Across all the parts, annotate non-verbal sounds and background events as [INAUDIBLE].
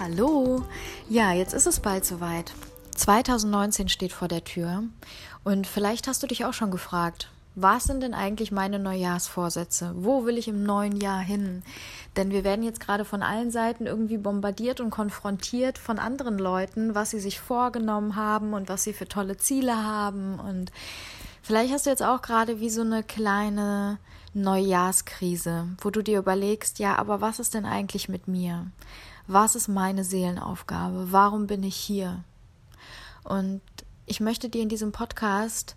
Hallo. Ja, jetzt ist es bald soweit. 2019 steht vor der Tür und vielleicht hast du dich auch schon gefragt, was sind denn eigentlich meine Neujahrsvorsätze? Wo will ich im neuen Jahr hin? Denn wir werden jetzt gerade von allen Seiten irgendwie bombardiert und konfrontiert von anderen Leuten, was sie sich vorgenommen haben und was sie für tolle Ziele haben. Und vielleicht hast du jetzt auch gerade wie so eine kleine Neujahrskrise, wo du dir überlegst, ja, aber was ist denn eigentlich mit mir? Was ist meine Seelenaufgabe? Warum bin ich hier? Und ich möchte dir in diesem Podcast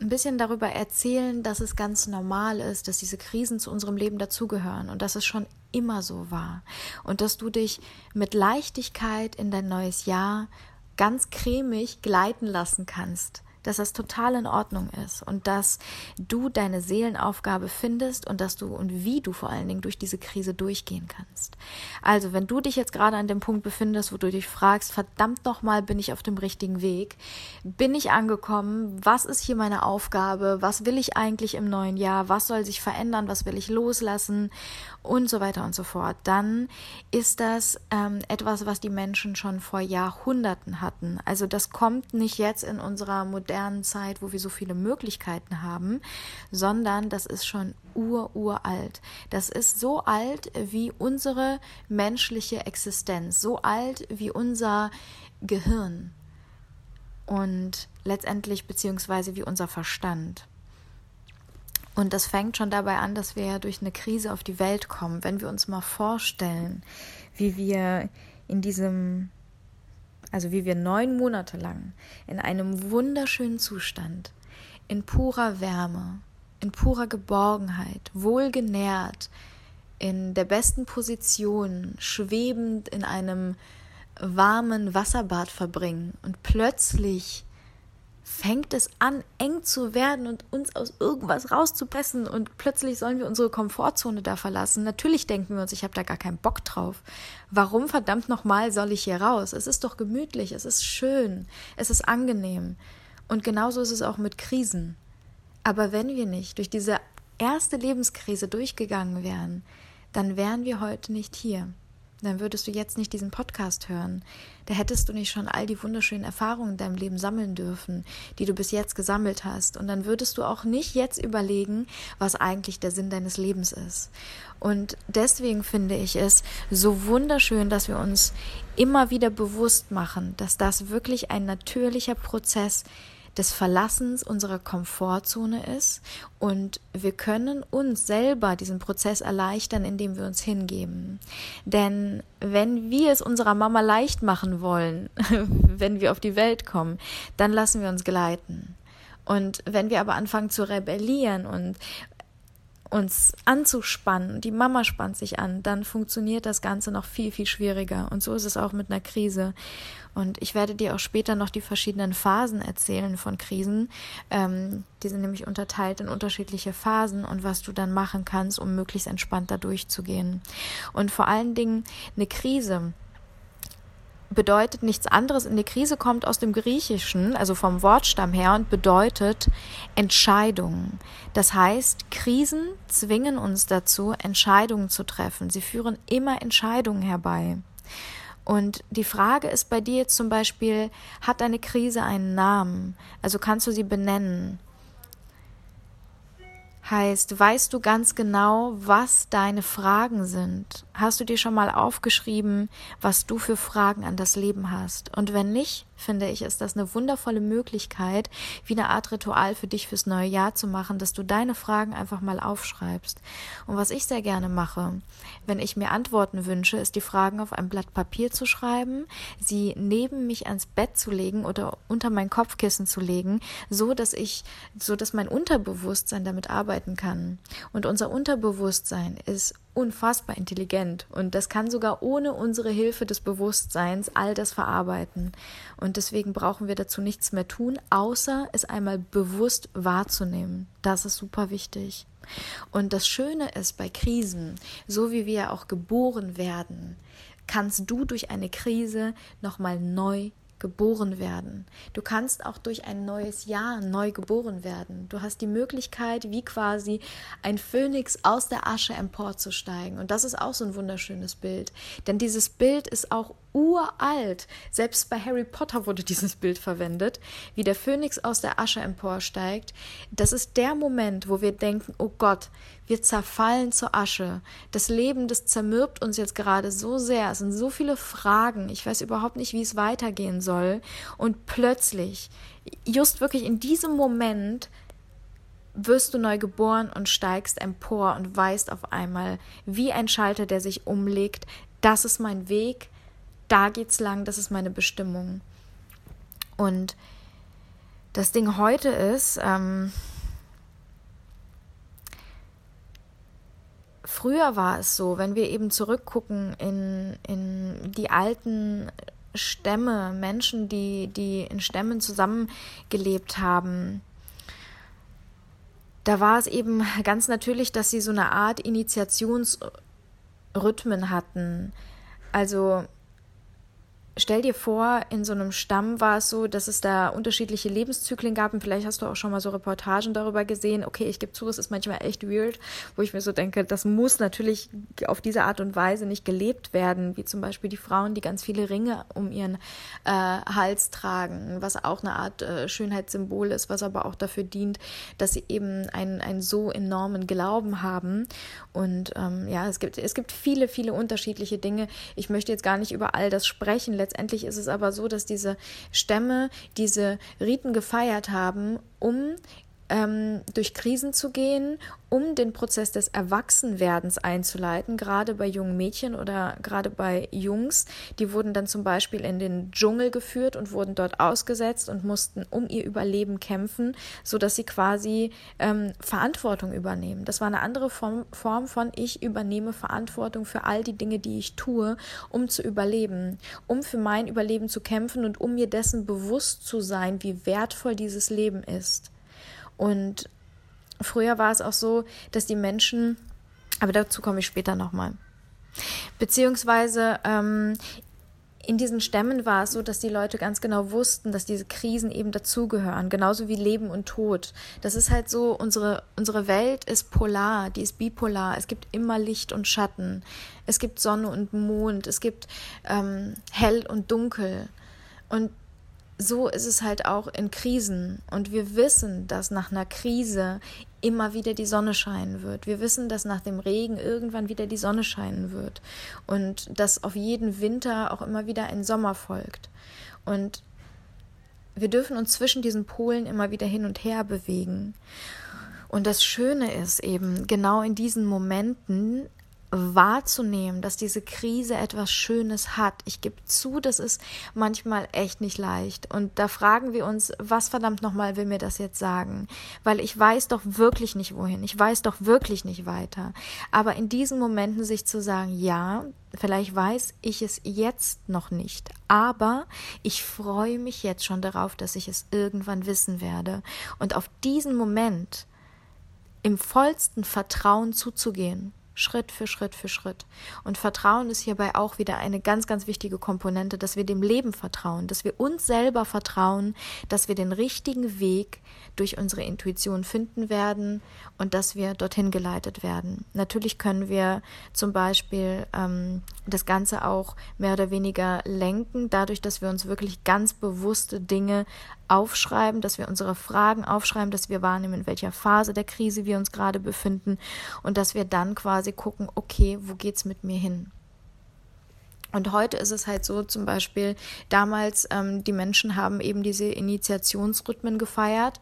ein bisschen darüber erzählen, dass es ganz normal ist, dass diese Krisen zu unserem Leben dazugehören und dass es schon immer so war und dass du dich mit Leichtigkeit in dein neues Jahr ganz cremig gleiten lassen kannst dass das total in Ordnung ist und dass du deine Seelenaufgabe findest und dass du und wie du vor allen Dingen durch diese Krise durchgehen kannst. Also, wenn du dich jetzt gerade an dem Punkt befindest, wo du dich fragst, verdammt nochmal, bin ich auf dem richtigen Weg? Bin ich angekommen? Was ist hier meine Aufgabe? Was will ich eigentlich im neuen Jahr? Was soll sich verändern? Was will ich loslassen? Und so weiter und so fort. Dann ist das ähm, etwas, was die Menschen schon vor Jahrhunderten hatten. Also, das kommt nicht jetzt in unserer modernen Zeit, wo wir so viele Möglichkeiten haben, sondern das ist schon ur-uralt. Das ist so alt wie unsere menschliche Existenz, so alt wie unser Gehirn und letztendlich beziehungsweise wie unser Verstand. Und das fängt schon dabei an, dass wir durch eine Krise auf die Welt kommen. Wenn wir uns mal vorstellen, wie wir in diesem also wie wir neun Monate lang in einem wunderschönen Zustand, in purer Wärme, in purer Geborgenheit, wohlgenährt, in der besten Position, schwebend in einem warmen Wasserbad verbringen und plötzlich fängt es an, eng zu werden und uns aus irgendwas rauszupressen und plötzlich sollen wir unsere Komfortzone da verlassen. Natürlich denken wir uns, ich habe da gar keinen Bock drauf. Warum verdammt nochmal soll ich hier raus? Es ist doch gemütlich, es ist schön, es ist angenehm. Und genauso ist es auch mit Krisen. Aber wenn wir nicht durch diese erste Lebenskrise durchgegangen wären, dann wären wir heute nicht hier dann würdest du jetzt nicht diesen Podcast hören. Da hättest du nicht schon all die wunderschönen Erfahrungen in deinem Leben sammeln dürfen, die du bis jetzt gesammelt hast. Und dann würdest du auch nicht jetzt überlegen, was eigentlich der Sinn deines Lebens ist. Und deswegen finde ich es so wunderschön, dass wir uns immer wieder bewusst machen, dass das wirklich ein natürlicher Prozess ist des Verlassens unserer Komfortzone ist und wir können uns selber diesen Prozess erleichtern, indem wir uns hingeben. Denn wenn wir es unserer Mama leicht machen wollen, [LAUGHS] wenn wir auf die Welt kommen, dann lassen wir uns gleiten. Und wenn wir aber anfangen zu rebellieren und uns anzuspannen, die Mama spannt sich an, dann funktioniert das Ganze noch viel, viel schwieriger. Und so ist es auch mit einer Krise. Und ich werde dir auch später noch die verschiedenen Phasen erzählen von Krisen. Ähm, die sind nämlich unterteilt in unterschiedliche Phasen und was du dann machen kannst, um möglichst entspannt da durchzugehen. Und vor allen Dingen eine Krise bedeutet nichts anderes. In die Krise kommt aus dem Griechischen, also vom Wortstamm her, und bedeutet Entscheidungen. Das heißt, Krisen zwingen uns dazu, Entscheidungen zu treffen. Sie führen immer Entscheidungen herbei. Und die Frage ist bei dir jetzt zum Beispiel, hat deine Krise einen Namen? Also kannst du sie benennen? Heißt, weißt du ganz genau, was deine Fragen sind? Hast du dir schon mal aufgeschrieben, was du für Fragen an das Leben hast? Und wenn nicht, finde ich, ist das eine wundervolle Möglichkeit, wie eine Art Ritual für dich fürs neue Jahr zu machen, dass du deine Fragen einfach mal aufschreibst. Und was ich sehr gerne mache, wenn ich mir Antworten wünsche, ist die Fragen auf ein Blatt Papier zu schreiben, sie neben mich ans Bett zu legen oder unter mein Kopfkissen zu legen, so dass ich, so dass mein Unterbewusstsein damit arbeiten kann. Und unser Unterbewusstsein ist unfassbar intelligent und das kann sogar ohne unsere Hilfe des Bewusstseins all das verarbeiten. Und deswegen brauchen wir dazu nichts mehr tun, außer es einmal bewusst wahrzunehmen. Das ist super wichtig. Und das Schöne ist bei Krisen, so wie wir auch geboren werden, kannst du durch eine Krise nochmal neu geboren werden. Du kannst auch durch ein neues Jahr neu geboren werden. Du hast die Möglichkeit, wie quasi ein Phönix aus der Asche emporzusteigen. Und das ist auch so ein wunderschönes Bild. Denn dieses Bild ist auch uralt. Selbst bei Harry Potter wurde dieses Bild verwendet, wie der Phönix aus der Asche emporsteigt. Das ist der Moment, wo wir denken, oh Gott, wir zerfallen zur Asche. Das Leben, das zermürbt uns jetzt gerade so sehr. Es sind so viele Fragen. Ich weiß überhaupt nicht, wie es weitergehen soll. Und plötzlich, just wirklich in diesem Moment, wirst du neu geboren und steigst empor und weißt auf einmal, wie ein Schalter, der sich umlegt, das ist mein Weg, da geht's lang, das ist meine Bestimmung. Und das Ding heute ist, ähm, früher war es so, wenn wir eben zurückgucken in, in die alten Stämme, Menschen, die, die in Stämmen zusammengelebt haben, da war es eben ganz natürlich, dass sie so eine Art Initiationsrhythmen hatten. Also Stell dir vor, in so einem Stamm war es so, dass es da unterschiedliche Lebenszyklen gab und vielleicht hast du auch schon mal so Reportagen darüber gesehen. Okay, ich gebe zu, es ist manchmal echt weird, wo ich mir so denke, das muss natürlich auf diese Art und Weise nicht gelebt werden, wie zum Beispiel die Frauen, die ganz viele Ringe um ihren äh, Hals tragen, was auch eine Art äh, Schönheitssymbol ist, was aber auch dafür dient, dass sie eben einen, einen so enormen Glauben haben. Und ähm, ja, es gibt, es gibt viele, viele unterschiedliche Dinge. Ich möchte jetzt gar nicht über all das sprechen Letztendlich ist es aber so, dass diese Stämme diese Riten gefeiert haben, um ähm, durch Krisen zu gehen, um den Prozess des Erwachsenwerdens einzuleiten, gerade bei jungen Mädchen oder gerade bei Jungs. Die wurden dann zum Beispiel in den Dschungel geführt und wurden dort ausgesetzt und mussten um ihr Überleben kämpfen, sodass sie quasi ähm, Verantwortung übernehmen. Das war eine andere Form, Form von ich übernehme Verantwortung für all die Dinge, die ich tue, um zu überleben, um für mein Überleben zu kämpfen und um mir dessen bewusst zu sein, wie wertvoll dieses Leben ist. Und früher war es auch so, dass die Menschen, aber dazu komme ich später nochmal. Beziehungsweise ähm, in diesen Stämmen war es so, dass die Leute ganz genau wussten, dass diese Krisen eben dazugehören, genauso wie Leben und Tod. Das ist halt so, unsere, unsere Welt ist polar, die ist bipolar. Es gibt immer Licht und Schatten. Es gibt Sonne und Mond. Es gibt ähm, hell und dunkel. Und so ist es halt auch in Krisen. Und wir wissen, dass nach einer Krise immer wieder die Sonne scheinen wird. Wir wissen, dass nach dem Regen irgendwann wieder die Sonne scheinen wird. Und dass auf jeden Winter auch immer wieder ein Sommer folgt. Und wir dürfen uns zwischen diesen Polen immer wieder hin und her bewegen. Und das Schöne ist eben, genau in diesen Momenten wahrzunehmen, dass diese Krise etwas Schönes hat. Ich gebe zu, das ist manchmal echt nicht leicht. Und da fragen wir uns, was verdammt nochmal will mir das jetzt sagen? Weil ich weiß doch wirklich nicht wohin. Ich weiß doch wirklich nicht weiter. Aber in diesen Momenten sich zu sagen, ja, vielleicht weiß ich es jetzt noch nicht, aber ich freue mich jetzt schon darauf, dass ich es irgendwann wissen werde. Und auf diesen Moment im vollsten Vertrauen zuzugehen Schritt für Schritt für Schritt. Und Vertrauen ist hierbei auch wieder eine ganz, ganz wichtige Komponente, dass wir dem Leben vertrauen, dass wir uns selber vertrauen, dass wir den richtigen Weg durch unsere Intuition finden werden und dass wir dorthin geleitet werden. Natürlich können wir zum Beispiel ähm, das Ganze auch mehr oder weniger lenken, dadurch, dass wir uns wirklich ganz bewusste Dinge aufschreiben, dass wir unsere Fragen aufschreiben, dass wir wahrnehmen, in welcher Phase der Krise wir uns gerade befinden und dass wir dann quasi gucken, okay, wo geht's mit mir hin? Und heute ist es halt so, zum Beispiel, damals, ähm, die Menschen haben eben diese Initiationsrhythmen gefeiert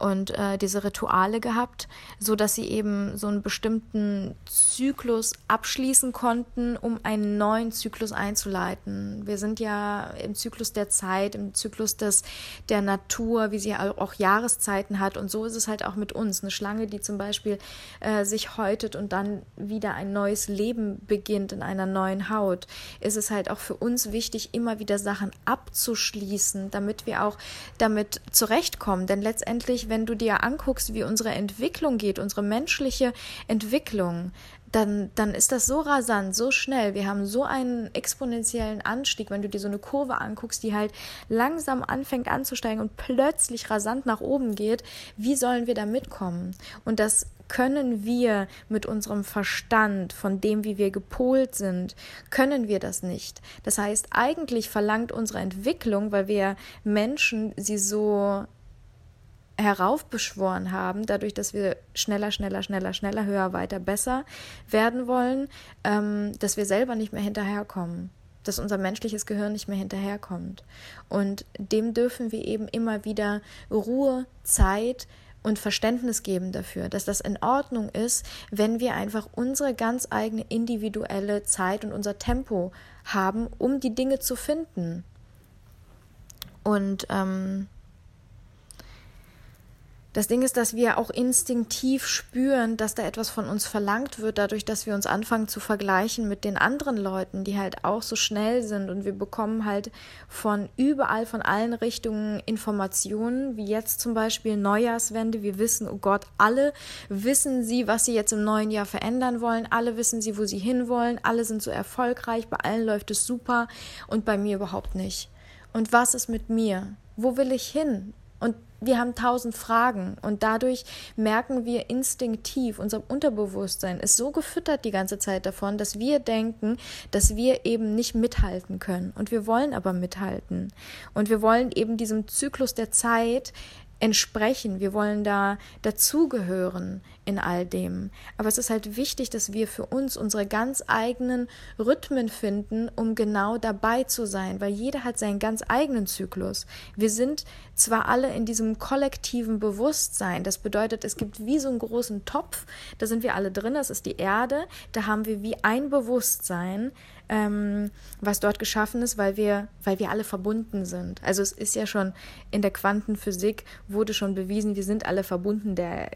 und äh, diese Rituale gehabt, so dass sie eben so einen bestimmten Zyklus abschließen konnten, um einen neuen Zyklus einzuleiten. Wir sind ja im Zyklus der Zeit, im Zyklus des der Natur, wie sie auch Jahreszeiten hat und so ist es halt auch mit uns. Eine Schlange, die zum Beispiel äh, sich häutet und dann wieder ein neues Leben beginnt in einer neuen Haut, ist es halt auch für uns wichtig, immer wieder Sachen abzuschließen, damit wir auch damit zurechtkommen. Denn letztendlich wenn du dir anguckst, wie unsere Entwicklung geht, unsere menschliche Entwicklung, dann, dann ist das so rasant, so schnell. Wir haben so einen exponentiellen Anstieg, wenn du dir so eine Kurve anguckst, die halt langsam anfängt anzusteigen und plötzlich rasant nach oben geht. Wie sollen wir da mitkommen? Und das können wir mit unserem Verstand, von dem, wie wir gepolt sind, können wir das nicht. Das heißt, eigentlich verlangt unsere Entwicklung, weil wir Menschen sie so heraufbeschworen haben, dadurch, dass wir schneller, schneller, schneller, schneller, höher, weiter, besser werden wollen, ähm, dass wir selber nicht mehr hinterherkommen, dass unser menschliches Gehirn nicht mehr hinterherkommt. Und dem dürfen wir eben immer wieder Ruhe, Zeit, und Verständnis geben dafür, dass das in Ordnung ist, wenn wir einfach unsere ganz eigene individuelle Zeit und unser Tempo haben, um die Dinge zu finden. Und ähm, das Ding ist, dass wir auch instinktiv spüren, dass da etwas von uns verlangt wird, dadurch, dass wir uns anfangen zu vergleichen mit den anderen Leuten, die halt auch so schnell sind. Und wir bekommen halt von überall, von allen Richtungen Informationen, wie jetzt zum Beispiel Neujahrswende. Wir wissen, oh Gott, alle wissen sie, was sie jetzt im neuen Jahr verändern wollen. Alle wissen sie, wo sie hinwollen. Alle sind so erfolgreich. Bei allen läuft es super und bei mir überhaupt nicht. Und was ist mit mir? Wo will ich hin? Und wir haben tausend Fragen und dadurch merken wir instinktiv, unser Unterbewusstsein ist so gefüttert die ganze Zeit davon, dass wir denken, dass wir eben nicht mithalten können. Und wir wollen aber mithalten. Und wir wollen eben diesem Zyklus der Zeit entsprechen, wir wollen da dazugehören in all dem. Aber es ist halt wichtig, dass wir für uns unsere ganz eigenen Rhythmen finden, um genau dabei zu sein, weil jeder hat seinen ganz eigenen Zyklus. Wir sind zwar alle in diesem kollektiven Bewusstsein, das bedeutet, es gibt wie so einen großen Topf, da sind wir alle drin, das ist die Erde, da haben wir wie ein Bewusstsein, ähm, was dort geschaffen ist, weil wir, weil wir alle verbunden sind. Also es ist ja schon in der Quantenphysik wurde schon bewiesen, wir sind alle verbunden. Der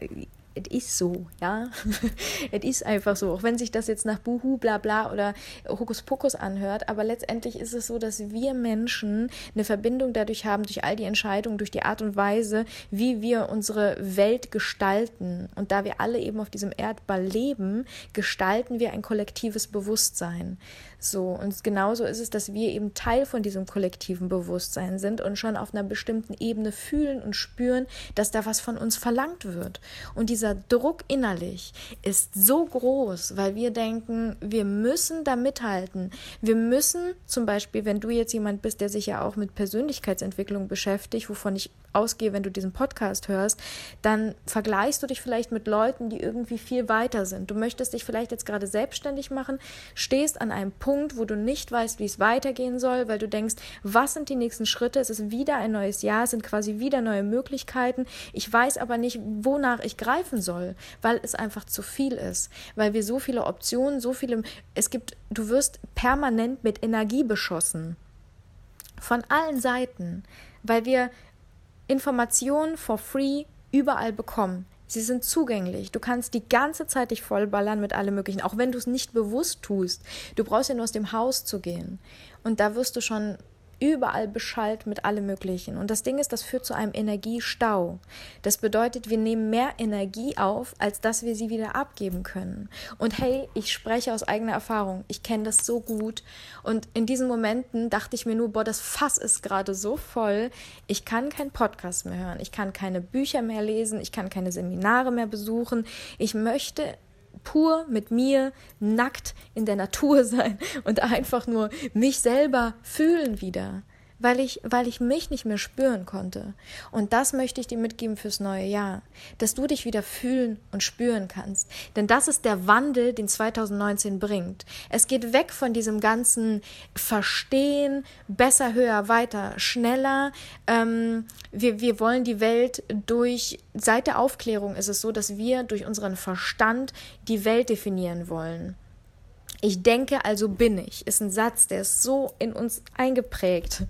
es ist so, ja. [LAUGHS] es ist einfach so, auch wenn sich das jetzt nach Buhu, bla bla oder Hokuspokus anhört, aber letztendlich ist es so, dass wir Menschen eine Verbindung dadurch haben, durch all die Entscheidungen, durch die Art und Weise, wie wir unsere Welt gestalten. Und da wir alle eben auf diesem Erdball leben, gestalten wir ein kollektives Bewusstsein. So, und genauso ist es, dass wir eben Teil von diesem kollektiven Bewusstsein sind und schon auf einer bestimmten Ebene fühlen und spüren, dass da was von uns verlangt wird. Und dieser Druck innerlich ist so groß, weil wir denken, wir müssen da mithalten. Wir müssen zum Beispiel, wenn du jetzt jemand bist, der sich ja auch mit Persönlichkeitsentwicklung beschäftigt, wovon ich ausgehe, wenn du diesen Podcast hörst, dann vergleichst du dich vielleicht mit Leuten, die irgendwie viel weiter sind. Du möchtest dich vielleicht jetzt gerade selbstständig machen, stehst an einem Punkt, wo du nicht weißt, wie es weitergehen soll, weil du denkst, was sind die nächsten Schritte? Es ist wieder ein neues Jahr, es sind quasi wieder neue Möglichkeiten. Ich weiß aber nicht, wonach ich greifen soll, weil es einfach zu viel ist, weil wir so viele Optionen, so viele, es gibt, du wirst permanent mit Energie beschossen. Von allen Seiten, weil wir Informationen for free überall bekommen. Sie sind zugänglich. Du kannst die ganze Zeit dich vollballern mit allem Möglichen, auch wenn du es nicht bewusst tust. Du brauchst ja nur aus dem Haus zu gehen. Und da wirst du schon überall beschallt mit allem Möglichen. Und das Ding ist, das führt zu einem Energiestau. Das bedeutet, wir nehmen mehr Energie auf, als dass wir sie wieder abgeben können. Und hey, ich spreche aus eigener Erfahrung. Ich kenne das so gut. Und in diesen Momenten dachte ich mir nur, boah, das Fass ist gerade so voll. Ich kann keinen Podcast mehr hören. Ich kann keine Bücher mehr lesen. Ich kann keine Seminare mehr besuchen. Ich möchte pur mit mir nackt in der Natur [LAUGHS] sein und einfach nur mich selber fühlen wieder weil ich, weil ich mich nicht mehr spüren konnte. Und das möchte ich dir mitgeben fürs neue Jahr, dass du dich wieder fühlen und spüren kannst. Denn das ist der Wandel, den 2019 bringt. Es geht weg von diesem ganzen Verstehen, besser, höher, weiter, schneller. Ähm, wir, wir wollen die Welt durch, seit der Aufklärung ist es so, dass wir durch unseren Verstand die Welt definieren wollen. Ich denke, also bin ich, ist ein Satz, der ist so in uns eingeprägt.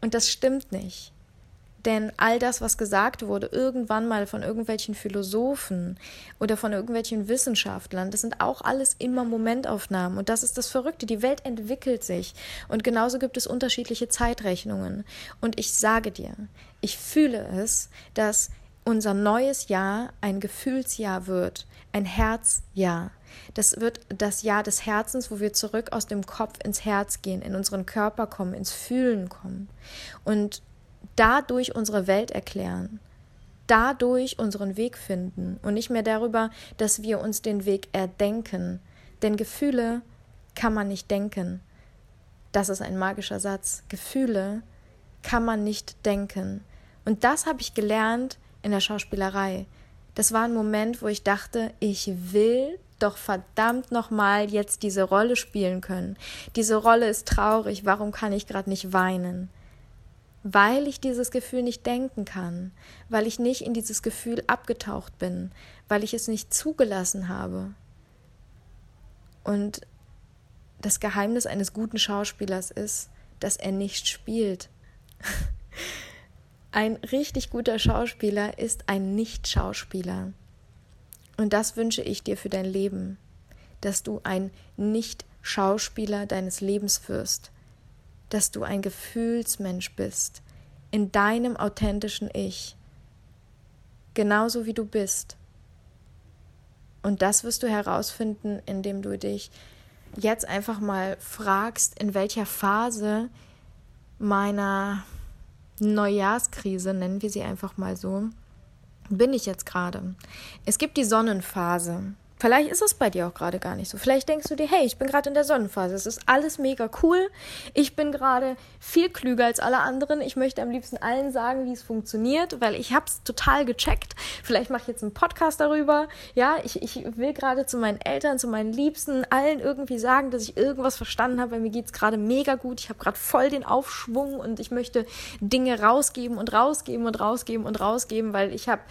Und das stimmt nicht. Denn all das, was gesagt wurde, irgendwann mal von irgendwelchen Philosophen oder von irgendwelchen Wissenschaftlern, das sind auch alles immer Momentaufnahmen. Und das ist das Verrückte. Die Welt entwickelt sich. Und genauso gibt es unterschiedliche Zeitrechnungen. Und ich sage dir, ich fühle es, dass unser neues Jahr ein Gefühlsjahr wird, ein Herzjahr. Das wird das Jahr des Herzens, wo wir zurück aus dem Kopf ins Herz gehen, in unseren Körper kommen, ins Fühlen kommen und dadurch unsere Welt erklären, dadurch unseren Weg finden und nicht mehr darüber, dass wir uns den Weg erdenken. Denn Gefühle kann man nicht denken. Das ist ein magischer Satz. Gefühle kann man nicht denken. Und das habe ich gelernt in der Schauspielerei. Das war ein Moment, wo ich dachte, ich will doch verdammt nochmal jetzt diese Rolle spielen können. Diese Rolle ist traurig, warum kann ich gerade nicht weinen? Weil ich dieses Gefühl nicht denken kann, weil ich nicht in dieses Gefühl abgetaucht bin, weil ich es nicht zugelassen habe. Und das Geheimnis eines guten Schauspielers ist, dass er nicht spielt. [LAUGHS] Ein richtig guter Schauspieler ist ein Nicht-Schauspieler. Und das wünsche ich dir für dein Leben, dass du ein Nicht-Schauspieler deines Lebens wirst, dass du ein Gefühlsmensch bist, in deinem authentischen Ich, genauso wie du bist. Und das wirst du herausfinden, indem du dich jetzt einfach mal fragst, in welcher Phase meiner Neujahrskrise, nennen wir sie einfach mal so, bin ich jetzt gerade. Es gibt die Sonnenphase. Vielleicht ist es bei dir auch gerade gar nicht so. Vielleicht denkst du dir, hey, ich bin gerade in der Sonnenphase. Es ist alles mega cool. Ich bin gerade viel klüger als alle anderen. Ich möchte am liebsten allen sagen, wie es funktioniert, weil ich habe es total gecheckt. Vielleicht mache ich jetzt einen Podcast darüber. Ja, ich, ich will gerade zu meinen Eltern, zu meinen Liebsten, allen irgendwie sagen, dass ich irgendwas verstanden habe, weil mir geht es gerade mega gut. Ich habe gerade voll den Aufschwung und ich möchte Dinge rausgeben und rausgeben und rausgeben und rausgeben, weil ich habe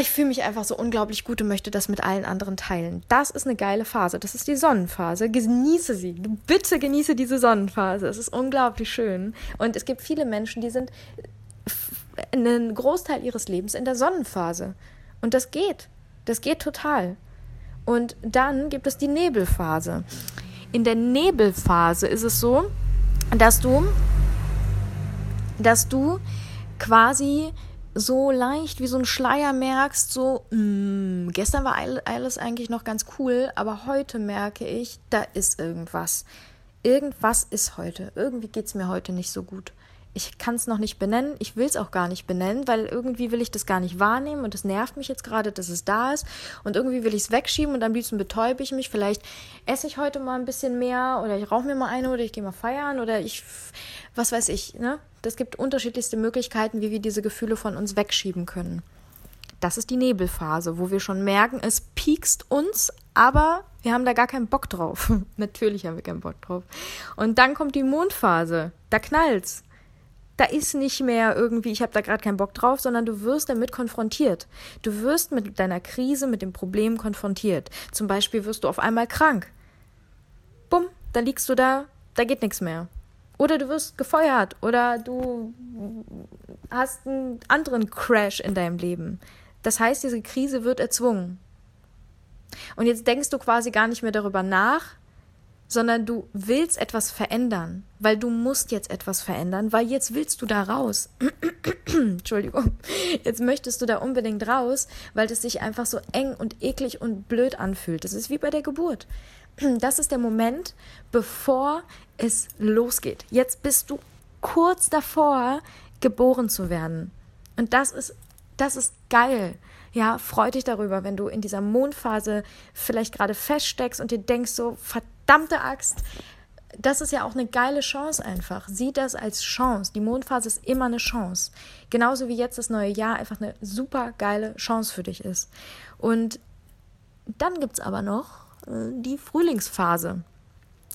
ich fühle mich einfach so unglaublich gut und möchte das mit allen anderen teilen. Das ist eine geile Phase. Das ist die Sonnenphase. Genieße sie. Bitte genieße diese Sonnenphase. Es ist unglaublich schön. Und es gibt viele Menschen, die sind einen Großteil ihres Lebens in der Sonnenphase. Und das geht. Das geht total. Und dann gibt es die Nebelphase. In der Nebelphase ist es so, dass du, dass du quasi so leicht wie so ein Schleier merkst, so, mh, mm, gestern war alles eigentlich noch ganz cool, aber heute merke ich, da ist irgendwas. Irgendwas ist heute. Irgendwie geht es mir heute nicht so gut. Ich kann es noch nicht benennen, ich will es auch gar nicht benennen, weil irgendwie will ich das gar nicht wahrnehmen und es nervt mich jetzt gerade, dass es da ist. Und irgendwie will ich es wegschieben und am liebsten betäube ich mich. Vielleicht esse ich heute mal ein bisschen mehr oder ich rauche mir mal eine oder ich gehe mal feiern oder ich, was weiß ich, ne? es gibt unterschiedlichste Möglichkeiten, wie wir diese Gefühle von uns wegschieben können. Das ist die Nebelphase, wo wir schon merken, es piekst uns, aber wir haben da gar keinen Bock drauf. [LAUGHS] Natürlich haben wir keinen Bock drauf. Und dann kommt die Mondphase, da knallt's. Da ist nicht mehr irgendwie, ich habe da gerade keinen Bock drauf, sondern du wirst damit konfrontiert. Du wirst mit deiner Krise, mit dem Problem konfrontiert. Zum Beispiel wirst du auf einmal krank. Bumm, dann liegst du da, da geht nichts mehr. Oder du wirst gefeuert oder du hast einen anderen Crash in deinem Leben. Das heißt, diese Krise wird erzwungen. Und jetzt denkst du quasi gar nicht mehr darüber nach, sondern du willst etwas verändern, weil du musst jetzt etwas verändern, weil jetzt willst du da raus. [CLEARS THROAT] Entschuldigung. Jetzt möchtest du da unbedingt raus, weil es sich einfach so eng und eklig und blöd anfühlt. Das ist wie bei der Geburt. [CLEARS THROAT] Das ist der Moment, bevor es losgeht. Jetzt bist du kurz davor, geboren zu werden. Und das ist, das ist geil. Ja, freu dich darüber, wenn du in dieser Mondphase vielleicht gerade feststeckst und dir denkst so, verdammte Axt, das ist ja auch eine geile Chance einfach. Sieh das als Chance. Die Mondphase ist immer eine Chance. Genauso wie jetzt das neue Jahr einfach eine super geile Chance für dich ist. Und dann gibt es aber noch äh, die Frühlingsphase.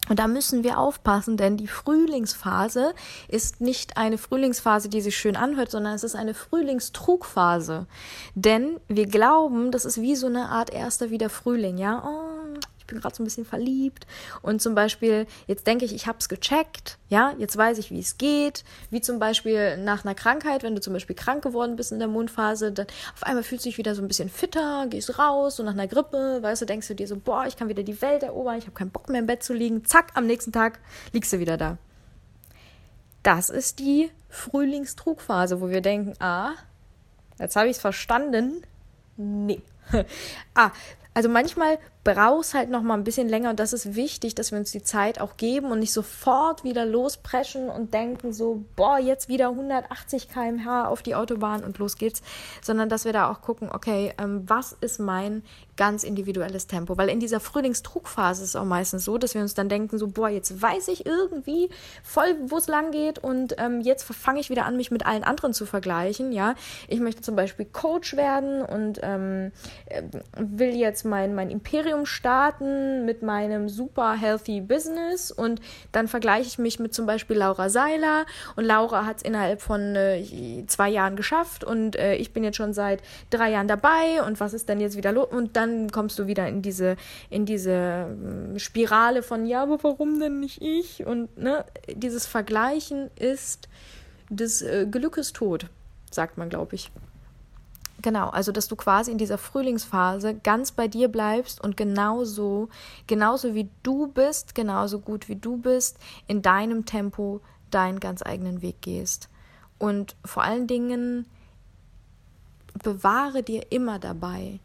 Und da müssen wir aufpassen, denn die Frühlingsphase ist nicht eine Frühlingsphase, die sich schön anhört, sondern es ist eine Frühlingstrugphase. Denn wir glauben, das ist wie so eine Art erster wieder Frühling, ja. Oh, bin gerade so ein bisschen verliebt und zum Beispiel, jetzt denke ich, ich habe es gecheckt, ja, jetzt weiß ich, wie es geht, wie zum Beispiel nach einer Krankheit, wenn du zum Beispiel krank geworden bist in der Mondphase, dann auf einmal fühlst du dich wieder so ein bisschen fitter, gehst raus und nach einer Grippe, weißt du, denkst du dir so, boah, ich kann wieder die Welt erobern, ich habe keinen Bock mehr im Bett zu liegen, zack, am nächsten Tag liegst du wieder da. Das ist die Frühlingstrugphase, wo wir denken, ah, jetzt habe ich es verstanden. Nee. [LAUGHS] ah, also manchmal brauchst halt noch mal ein bisschen länger und das ist wichtig, dass wir uns die Zeit auch geben und nicht sofort wieder lospreschen und denken so, boah, jetzt wieder 180 km/h auf die Autobahn und los geht's, sondern dass wir da auch gucken, okay, ähm, was ist mein ganz individuelles Tempo, weil in dieser Frühlingstrugphase ist es auch meistens so, dass wir uns dann denken so, boah, jetzt weiß ich irgendwie voll, wo es lang geht und ähm, jetzt fange ich wieder an, mich mit allen anderen zu vergleichen, ja. Ich möchte zum Beispiel Coach werden und ähm, äh, will jetzt mein, mein Imperium starten mit meinem super healthy Business und dann vergleiche ich mich mit zum Beispiel Laura Seiler und Laura hat es innerhalb von äh, zwei Jahren geschafft und äh, ich bin jetzt schon seit drei Jahren dabei und was ist denn jetzt wieder los und dann dann kommst du wieder in diese, in diese ähm, Spirale von, ja, aber warum denn nicht ich? Und ne, dieses Vergleichen ist des äh, Glückes Tod, sagt man, glaube ich. Genau, also dass du quasi in dieser Frühlingsphase ganz bei dir bleibst und genauso, genauso wie du bist, genauso gut wie du bist, in deinem Tempo deinen ganz eigenen Weg gehst. Und vor allen Dingen bewahre dir immer dabei,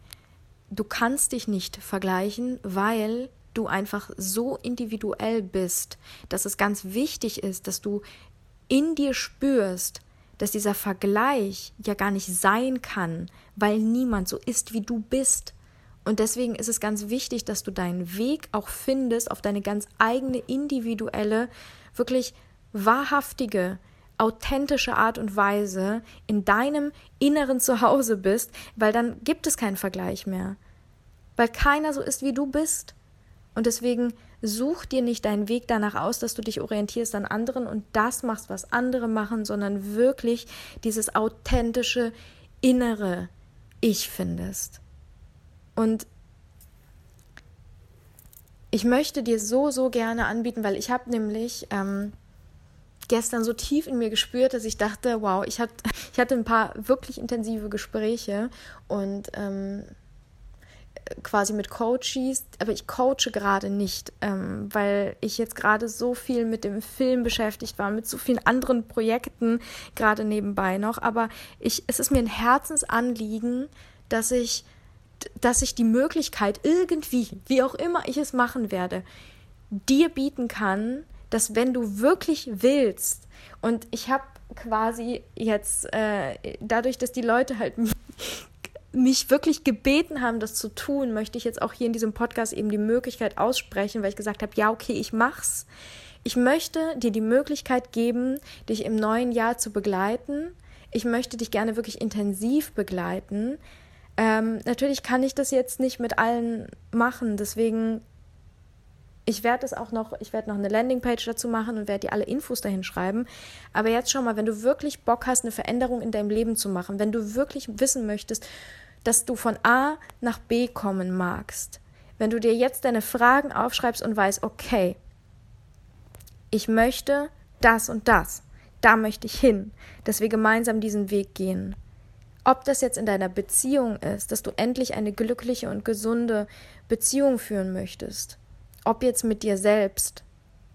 du kannst dich nicht vergleichen, weil du einfach so individuell bist, dass es ganz wichtig ist, dass du in dir spürst, dass dieser Vergleich ja gar nicht sein kann, weil niemand so ist, wie du bist. Und deswegen ist es ganz wichtig, dass du deinen Weg auch findest auf deine ganz eigene individuelle, wirklich wahrhaftige, authentische Art und Weise in deinem inneren Zuhause bist, weil dann gibt es keinen Vergleich mehr. Weil keiner so ist, wie du bist. Und deswegen such dir nicht deinen Weg danach aus, dass du dich orientierst an anderen und das machst, was andere machen, sondern wirklich dieses authentische, innere Ich findest. Und ich möchte dir so, so gerne anbieten, weil ich habe nämlich ähm, gestern so tief in mir gespürt, dass ich dachte, wow, ich, hat, [LAUGHS] ich hatte ein paar wirklich intensive Gespräche und ähm, quasi mit Coaches, aber ich coache gerade nicht, ähm, weil ich jetzt gerade so viel mit dem Film beschäftigt war, mit so vielen anderen Projekten gerade nebenbei noch. Aber ich, es ist mir ein Herzensanliegen, dass ich, dass ich die Möglichkeit irgendwie, wie auch immer ich es machen werde, dir bieten kann, dass wenn du wirklich willst, und ich habe quasi jetzt äh, dadurch, dass die Leute halt [LAUGHS] mich wirklich gebeten haben, das zu tun, möchte ich jetzt auch hier in diesem Podcast eben die Möglichkeit aussprechen, weil ich gesagt habe, ja, okay, ich mach's. Ich möchte dir die Möglichkeit geben, dich im neuen Jahr zu begleiten. Ich möchte dich gerne wirklich intensiv begleiten. Ähm, natürlich kann ich das jetzt nicht mit allen machen, deswegen ich werde es auch noch, ich werde noch eine Landingpage dazu machen und werde dir alle Infos dahin schreiben. Aber jetzt schau mal, wenn du wirklich Bock hast, eine Veränderung in deinem Leben zu machen, wenn du wirklich wissen möchtest, dass du von A nach B kommen magst, wenn du dir jetzt deine Fragen aufschreibst und weißt, okay, ich möchte das und das, da möchte ich hin, dass wir gemeinsam diesen Weg gehen. Ob das jetzt in deiner Beziehung ist, dass du endlich eine glückliche und gesunde Beziehung führen möchtest, ob jetzt mit dir selbst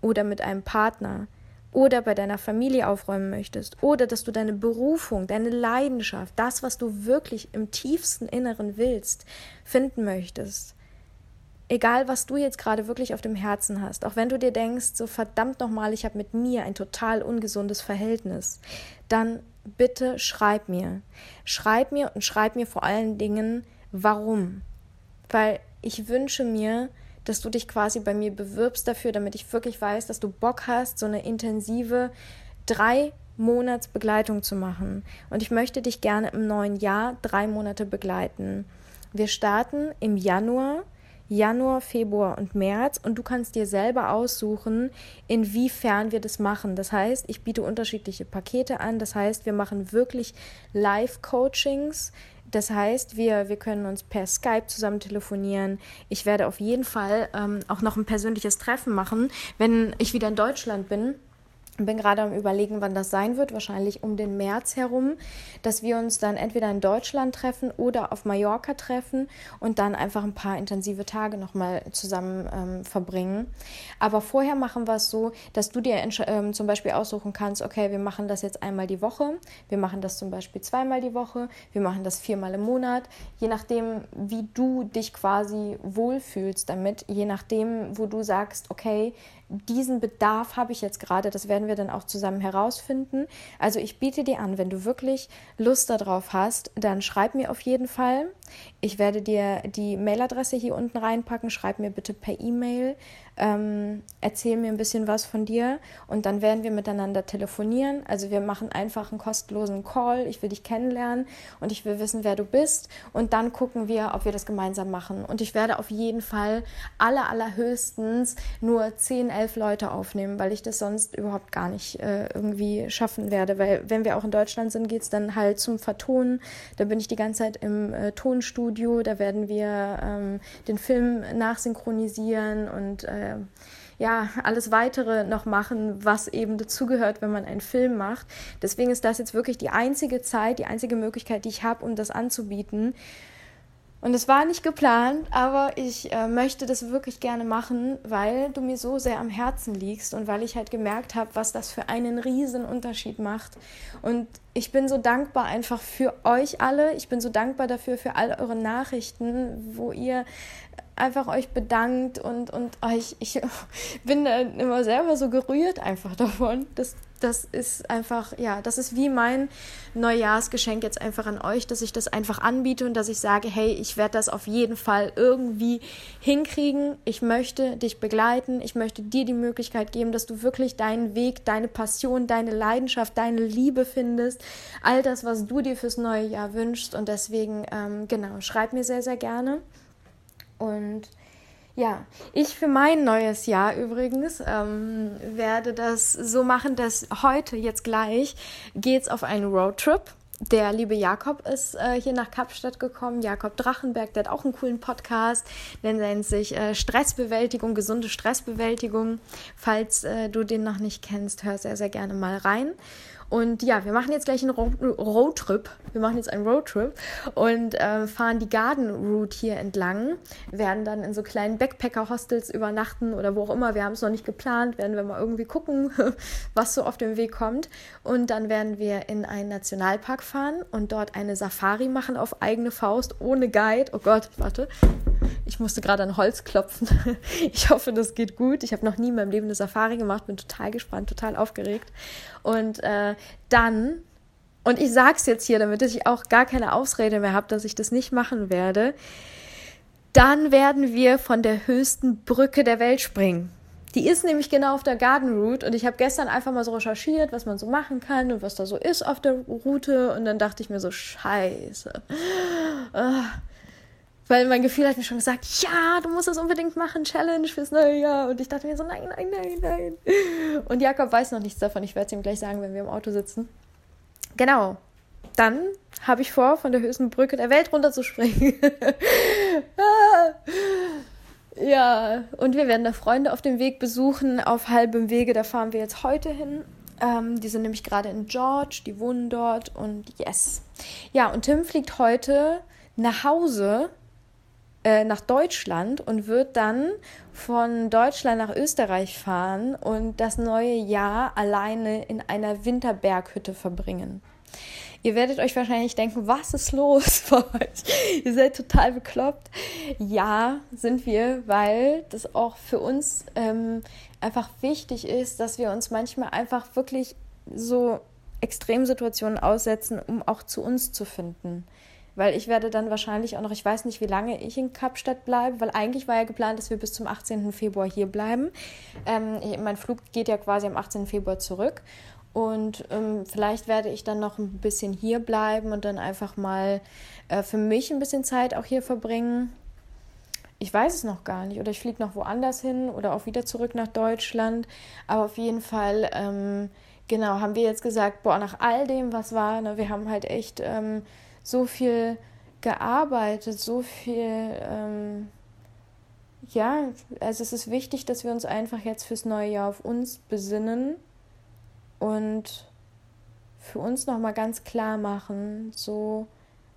oder mit einem Partner oder bei deiner Familie aufräumen möchtest oder dass du deine Berufung, deine Leidenschaft, das, was du wirklich im tiefsten Inneren willst, finden möchtest. Egal, was du jetzt gerade wirklich auf dem Herzen hast, auch wenn du dir denkst, so verdammt nochmal, ich habe mit mir ein total ungesundes Verhältnis, dann bitte schreib mir. Schreib mir und schreib mir vor allen Dingen, warum. Weil ich wünsche mir, dass du dich quasi bei mir bewirbst dafür, damit ich wirklich weiß, dass du Bock hast, so eine intensive drei Monats Begleitung zu machen. Und ich möchte dich gerne im neuen Jahr drei Monate begleiten. Wir starten im Januar, Januar, Februar und März und du kannst dir selber aussuchen, inwiefern wir das machen. Das heißt, ich biete unterschiedliche Pakete an. Das heißt, wir machen wirklich Live-Coachings das heißt, wir, wir können uns per Skype zusammen telefonieren. Ich werde auf jeden Fall ähm, auch noch ein persönliches Treffen machen, wenn ich wieder in Deutschland bin. Bin gerade am Überlegen, wann das sein wird, wahrscheinlich um den März herum, dass wir uns dann entweder in Deutschland treffen oder auf Mallorca treffen und dann einfach ein paar intensive Tage nochmal zusammen ähm, verbringen. Aber vorher machen wir es so, dass du dir ähm, zum Beispiel aussuchen kannst, okay, wir machen das jetzt einmal die Woche, wir machen das zum Beispiel zweimal die Woche, wir machen das viermal im Monat, je nachdem, wie du dich quasi wohlfühlst damit, je nachdem, wo du sagst, okay, diesen Bedarf habe ich jetzt gerade, das werden wir dann auch zusammen herausfinden. Also ich biete dir an, wenn du wirklich Lust darauf hast, dann schreib mir auf jeden Fall. Ich werde dir die Mailadresse hier unten reinpacken. Schreib mir bitte per E-Mail ähm, erzähl mir ein bisschen was von dir und dann werden wir miteinander telefonieren. Also wir machen einfach einen kostenlosen Call. Ich will dich kennenlernen und ich will wissen, wer du bist und dann gucken wir, ob wir das gemeinsam machen. Und ich werde auf jeden Fall aller, allerhöchstens nur 10, 11 Leute aufnehmen, weil ich das sonst überhaupt gar nicht äh, irgendwie schaffen werde. Weil wenn wir auch in Deutschland sind, geht es dann halt zum Vertonen. Da bin ich die ganze Zeit im äh, Tonstudio. Da werden wir ähm, den Film nachsynchronisieren und äh, ja, alles weitere noch machen, was eben dazugehört, wenn man einen Film macht. Deswegen ist das jetzt wirklich die einzige Zeit, die einzige Möglichkeit, die ich habe, um das anzubieten. Und es war nicht geplant, aber ich äh, möchte das wirklich gerne machen, weil du mir so sehr am Herzen liegst und weil ich halt gemerkt habe, was das für einen riesen Unterschied macht. Und ich bin so dankbar einfach für euch alle. Ich bin so dankbar dafür für all eure Nachrichten, wo ihr einfach euch bedankt und, und euch, ich [LAUGHS] bin immer selber so gerührt einfach davon. Das, das ist einfach, ja, das ist wie mein Neujahrsgeschenk jetzt einfach an euch, dass ich das einfach anbiete und dass ich sage, hey, ich werde das auf jeden Fall irgendwie hinkriegen. Ich möchte dich begleiten. Ich möchte dir die Möglichkeit geben, dass du wirklich deinen Weg, deine Passion, deine Leidenschaft, deine Liebe findest. All das, was du dir fürs neue Jahr wünschst. Und deswegen, ähm, genau, schreib mir sehr, sehr gerne. Und ja, ich für mein neues Jahr übrigens ähm, werde das so machen, dass heute, jetzt gleich, geht es auf einen Roadtrip. Der liebe Jakob ist äh, hier nach Kapstadt gekommen. Jakob Drachenberg, der hat auch einen coolen Podcast. Der nennt sich äh, Stressbewältigung, gesunde Stressbewältigung. Falls äh, du den noch nicht kennst, hör sehr, sehr gerne mal rein. Und ja, wir machen jetzt gleich einen Roadtrip. Wir machen jetzt einen Roadtrip und äh, fahren die Garden Route hier entlang. Werden dann in so kleinen Backpacker-Hostels übernachten oder wo auch immer. Wir haben es noch nicht geplant. Werden wir mal irgendwie gucken, [LAUGHS] was so auf dem Weg kommt. Und dann werden wir in einen Nationalpark fahren und dort eine Safari machen auf eigene Faust, ohne Guide. Oh Gott, warte. Ich musste gerade an Holz klopfen. [LAUGHS] Ich hoffe, das geht gut. Ich habe noch nie in meinem Leben eine Safari gemacht. Bin total gespannt, total aufgeregt. Und äh, dann, und ich sage es jetzt hier, damit ich auch gar keine Ausrede mehr habe, dass ich das nicht machen werde, dann werden wir von der höchsten Brücke der Welt springen. Die ist nämlich genau auf der Garden Route und ich habe gestern einfach mal so recherchiert, was man so machen kann und was da so ist auf der Route und dann dachte ich mir so, scheiße. Ah. Weil mein Gefühl hat mir schon gesagt, ja, du musst das unbedingt machen, Challenge fürs neue Jahr. Und ich dachte mir so, nein, nein, nein, nein. Und Jakob weiß noch nichts davon. Ich werde es ihm gleich sagen, wenn wir im Auto sitzen. Genau. Dann habe ich vor, von der höchsten Brücke der Welt runterzuspringen. [LAUGHS] ja, und wir werden da Freunde auf dem Weg besuchen, auf halbem Wege. Da fahren wir jetzt heute hin. Ähm, die sind nämlich gerade in George, die wohnen dort und yes. Ja, und Tim fliegt heute nach Hause äh, nach Deutschland und wird dann von Deutschland nach Österreich fahren und das neue Jahr alleine in einer Winterberghütte verbringen. Ihr werdet euch wahrscheinlich denken, was ist los [LAUGHS] bei euch? Ihr seid total bekloppt. Ja, sind wir, weil das auch für uns ähm, einfach wichtig ist, dass wir uns manchmal einfach wirklich so Extremsituationen aussetzen, um auch zu uns zu finden. Weil ich werde dann wahrscheinlich auch noch, ich weiß nicht, wie lange ich in Kapstadt bleibe, weil eigentlich war ja geplant, dass wir bis zum 18. Februar hier bleiben. Ähm, mein Flug geht ja quasi am 18. Februar zurück. Und ähm, vielleicht werde ich dann noch ein bisschen hier bleiben und dann einfach mal äh, für mich ein bisschen Zeit auch hier verbringen. Ich weiß es noch gar nicht. Oder ich fliege noch woanders hin oder auch wieder zurück nach Deutschland. Aber auf jeden Fall, ähm, genau, haben wir jetzt gesagt, boah, nach all dem, was war, ne, wir haben halt echt ähm, so viel gearbeitet, so viel, ähm, ja, also es ist wichtig, dass wir uns einfach jetzt fürs neue Jahr auf uns besinnen und für uns nochmal ganz klar machen, so,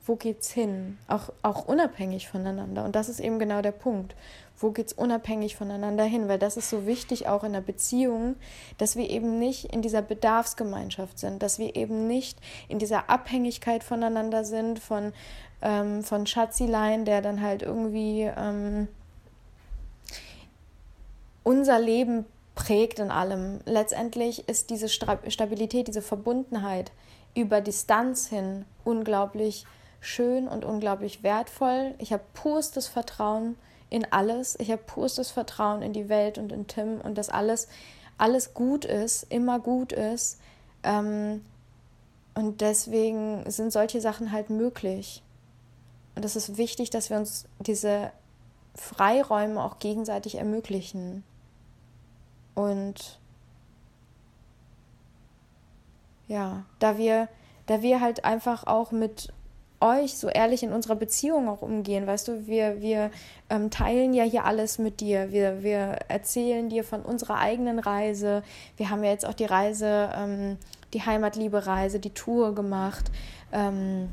wo geht's hin? Auch, auch unabhängig voneinander. Und das ist eben genau der Punkt. Wo geht's unabhängig voneinander hin? Weil das ist so wichtig auch in der Beziehung, dass wir eben nicht in dieser Bedarfsgemeinschaft sind, dass wir eben nicht in dieser Abhängigkeit voneinander sind, von, ähm, von Schatzilein, der dann halt irgendwie ähm, unser Leben prägt in allem. Letztendlich ist diese Stabilität, diese Verbundenheit über Distanz hin unglaublich schön und unglaublich wertvoll. Ich habe purstes Vertrauen in alles. Ich habe purstes Vertrauen in die Welt und in Tim und dass alles, alles gut ist, immer gut ist. Ähm, und deswegen sind solche Sachen halt möglich. Und es ist wichtig, dass wir uns diese Freiräume auch gegenseitig ermöglichen. Und ja, da wir, da wir halt einfach auch mit euch so ehrlich in unserer Beziehung auch umgehen, weißt du, wir, wir ähm, teilen ja hier alles mit dir, wir, wir erzählen dir von unserer eigenen Reise, wir haben ja jetzt auch die Reise, ähm, die Heimatliebe-Reise, die Tour gemacht, ähm,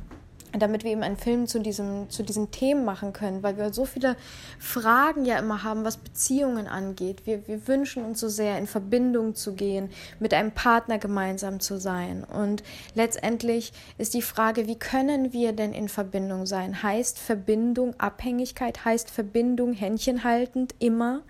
damit wir eben einen Film zu, diesem, zu diesen Themen machen können, weil wir so viele Fragen ja immer haben, was Beziehungen angeht. Wir, wir wünschen uns so sehr, in Verbindung zu gehen, mit einem Partner gemeinsam zu sein. Und letztendlich ist die Frage, wie können wir denn in Verbindung sein? Heißt Verbindung Abhängigkeit? Heißt Verbindung händchenhaltend immer?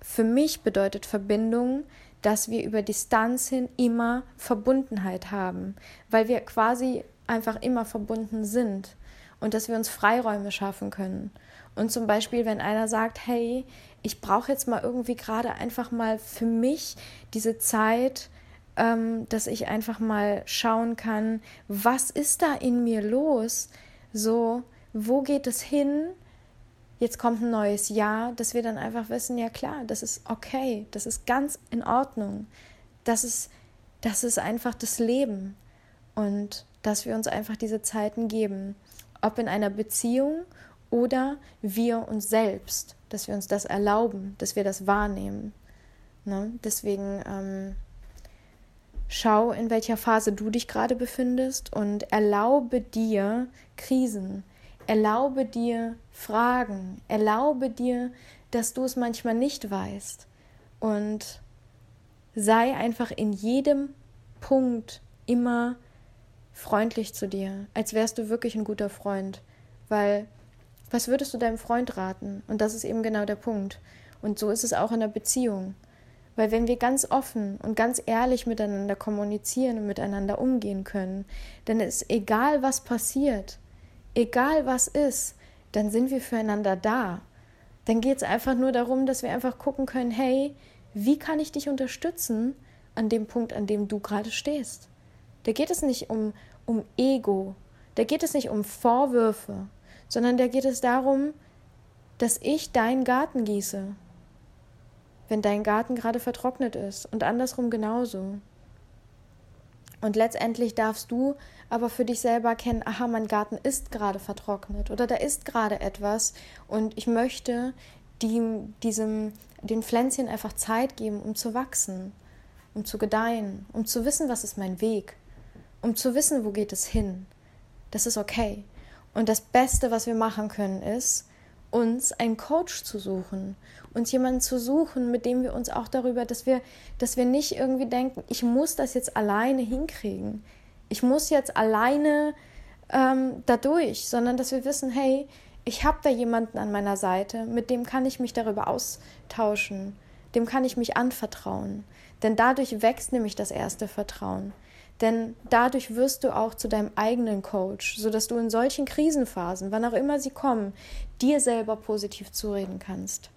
Für mich bedeutet Verbindung, dass wir über Distanz hin immer Verbundenheit haben, weil wir quasi einfach immer verbunden sind und dass wir uns Freiräume schaffen können. Und zum Beispiel, wenn einer sagt, hey, ich brauche jetzt mal irgendwie gerade einfach mal für mich diese Zeit, ähm, dass ich einfach mal schauen kann, was ist da in mir los? So, wo geht es hin? Jetzt kommt ein neues Jahr, dass wir dann einfach wissen, ja klar, das ist okay, das ist ganz in Ordnung. Das ist, das ist einfach das Leben. Und dass wir uns einfach diese Zeiten geben, ob in einer Beziehung oder wir uns selbst, dass wir uns das erlauben, dass wir das wahrnehmen. Ne? Deswegen ähm, schau, in welcher Phase du dich gerade befindest und erlaube dir Krisen, erlaube dir Fragen, erlaube dir, dass du es manchmal nicht weißt und sei einfach in jedem Punkt immer freundlich zu dir, als wärst du wirklich ein guter Freund. Weil, was würdest du deinem Freund raten? Und das ist eben genau der Punkt. Und so ist es auch in der Beziehung. Weil wenn wir ganz offen und ganz ehrlich miteinander kommunizieren und miteinander umgehen können, dann ist egal, was passiert, egal was ist, dann sind wir füreinander da. Dann geht es einfach nur darum, dass wir einfach gucken können, hey, wie kann ich dich unterstützen an dem Punkt, an dem du gerade stehst? Da geht es nicht um, um Ego, da geht es nicht um Vorwürfe, sondern da geht es darum, dass ich deinen Garten gieße, wenn dein Garten gerade vertrocknet ist und andersrum genauso. Und letztendlich darfst du aber für dich selber erkennen, aha, mein Garten ist gerade vertrocknet oder da ist gerade etwas und ich möchte die, diesem, den Pflänzchen einfach Zeit geben, um zu wachsen, um zu gedeihen, um zu wissen, was ist mein Weg um zu wissen, wo geht es hin. Das ist okay. Und das Beste, was wir machen können, ist, uns einen Coach zu suchen, uns jemanden zu suchen, mit dem wir uns auch darüber, dass wir, dass wir nicht irgendwie denken, ich muss das jetzt alleine hinkriegen, ich muss jetzt alleine ähm, dadurch, sondern dass wir wissen, hey, ich habe da jemanden an meiner Seite, mit dem kann ich mich darüber austauschen, dem kann ich mich anvertrauen, denn dadurch wächst nämlich das erste Vertrauen. Denn dadurch wirst du auch zu deinem eigenen Coach, sodass du in solchen Krisenphasen, wann auch immer sie kommen, dir selber positiv zureden kannst.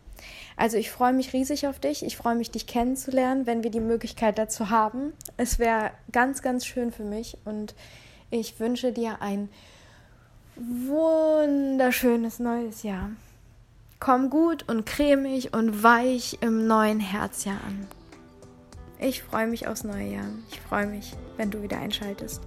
Also ich freue mich riesig auf dich. Ich freue mich, dich kennenzulernen, wenn wir die Möglichkeit dazu haben. Es wäre ganz, ganz schön für mich und ich wünsche dir ein wunderschönes neues Jahr. Komm gut und cremig und weich im neuen Herzjahr an. Ich freue mich aufs neue Jahr. Ich freue mich, wenn du wieder einschaltest.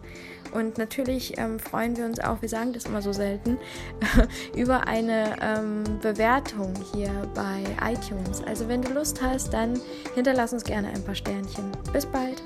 Und natürlich ähm, freuen wir uns auch, wir sagen das immer so selten, [LAUGHS] über eine ähm, Bewertung hier bei iTunes. Also wenn du Lust hast, dann hinterlass uns gerne ein paar Sternchen. Bis bald.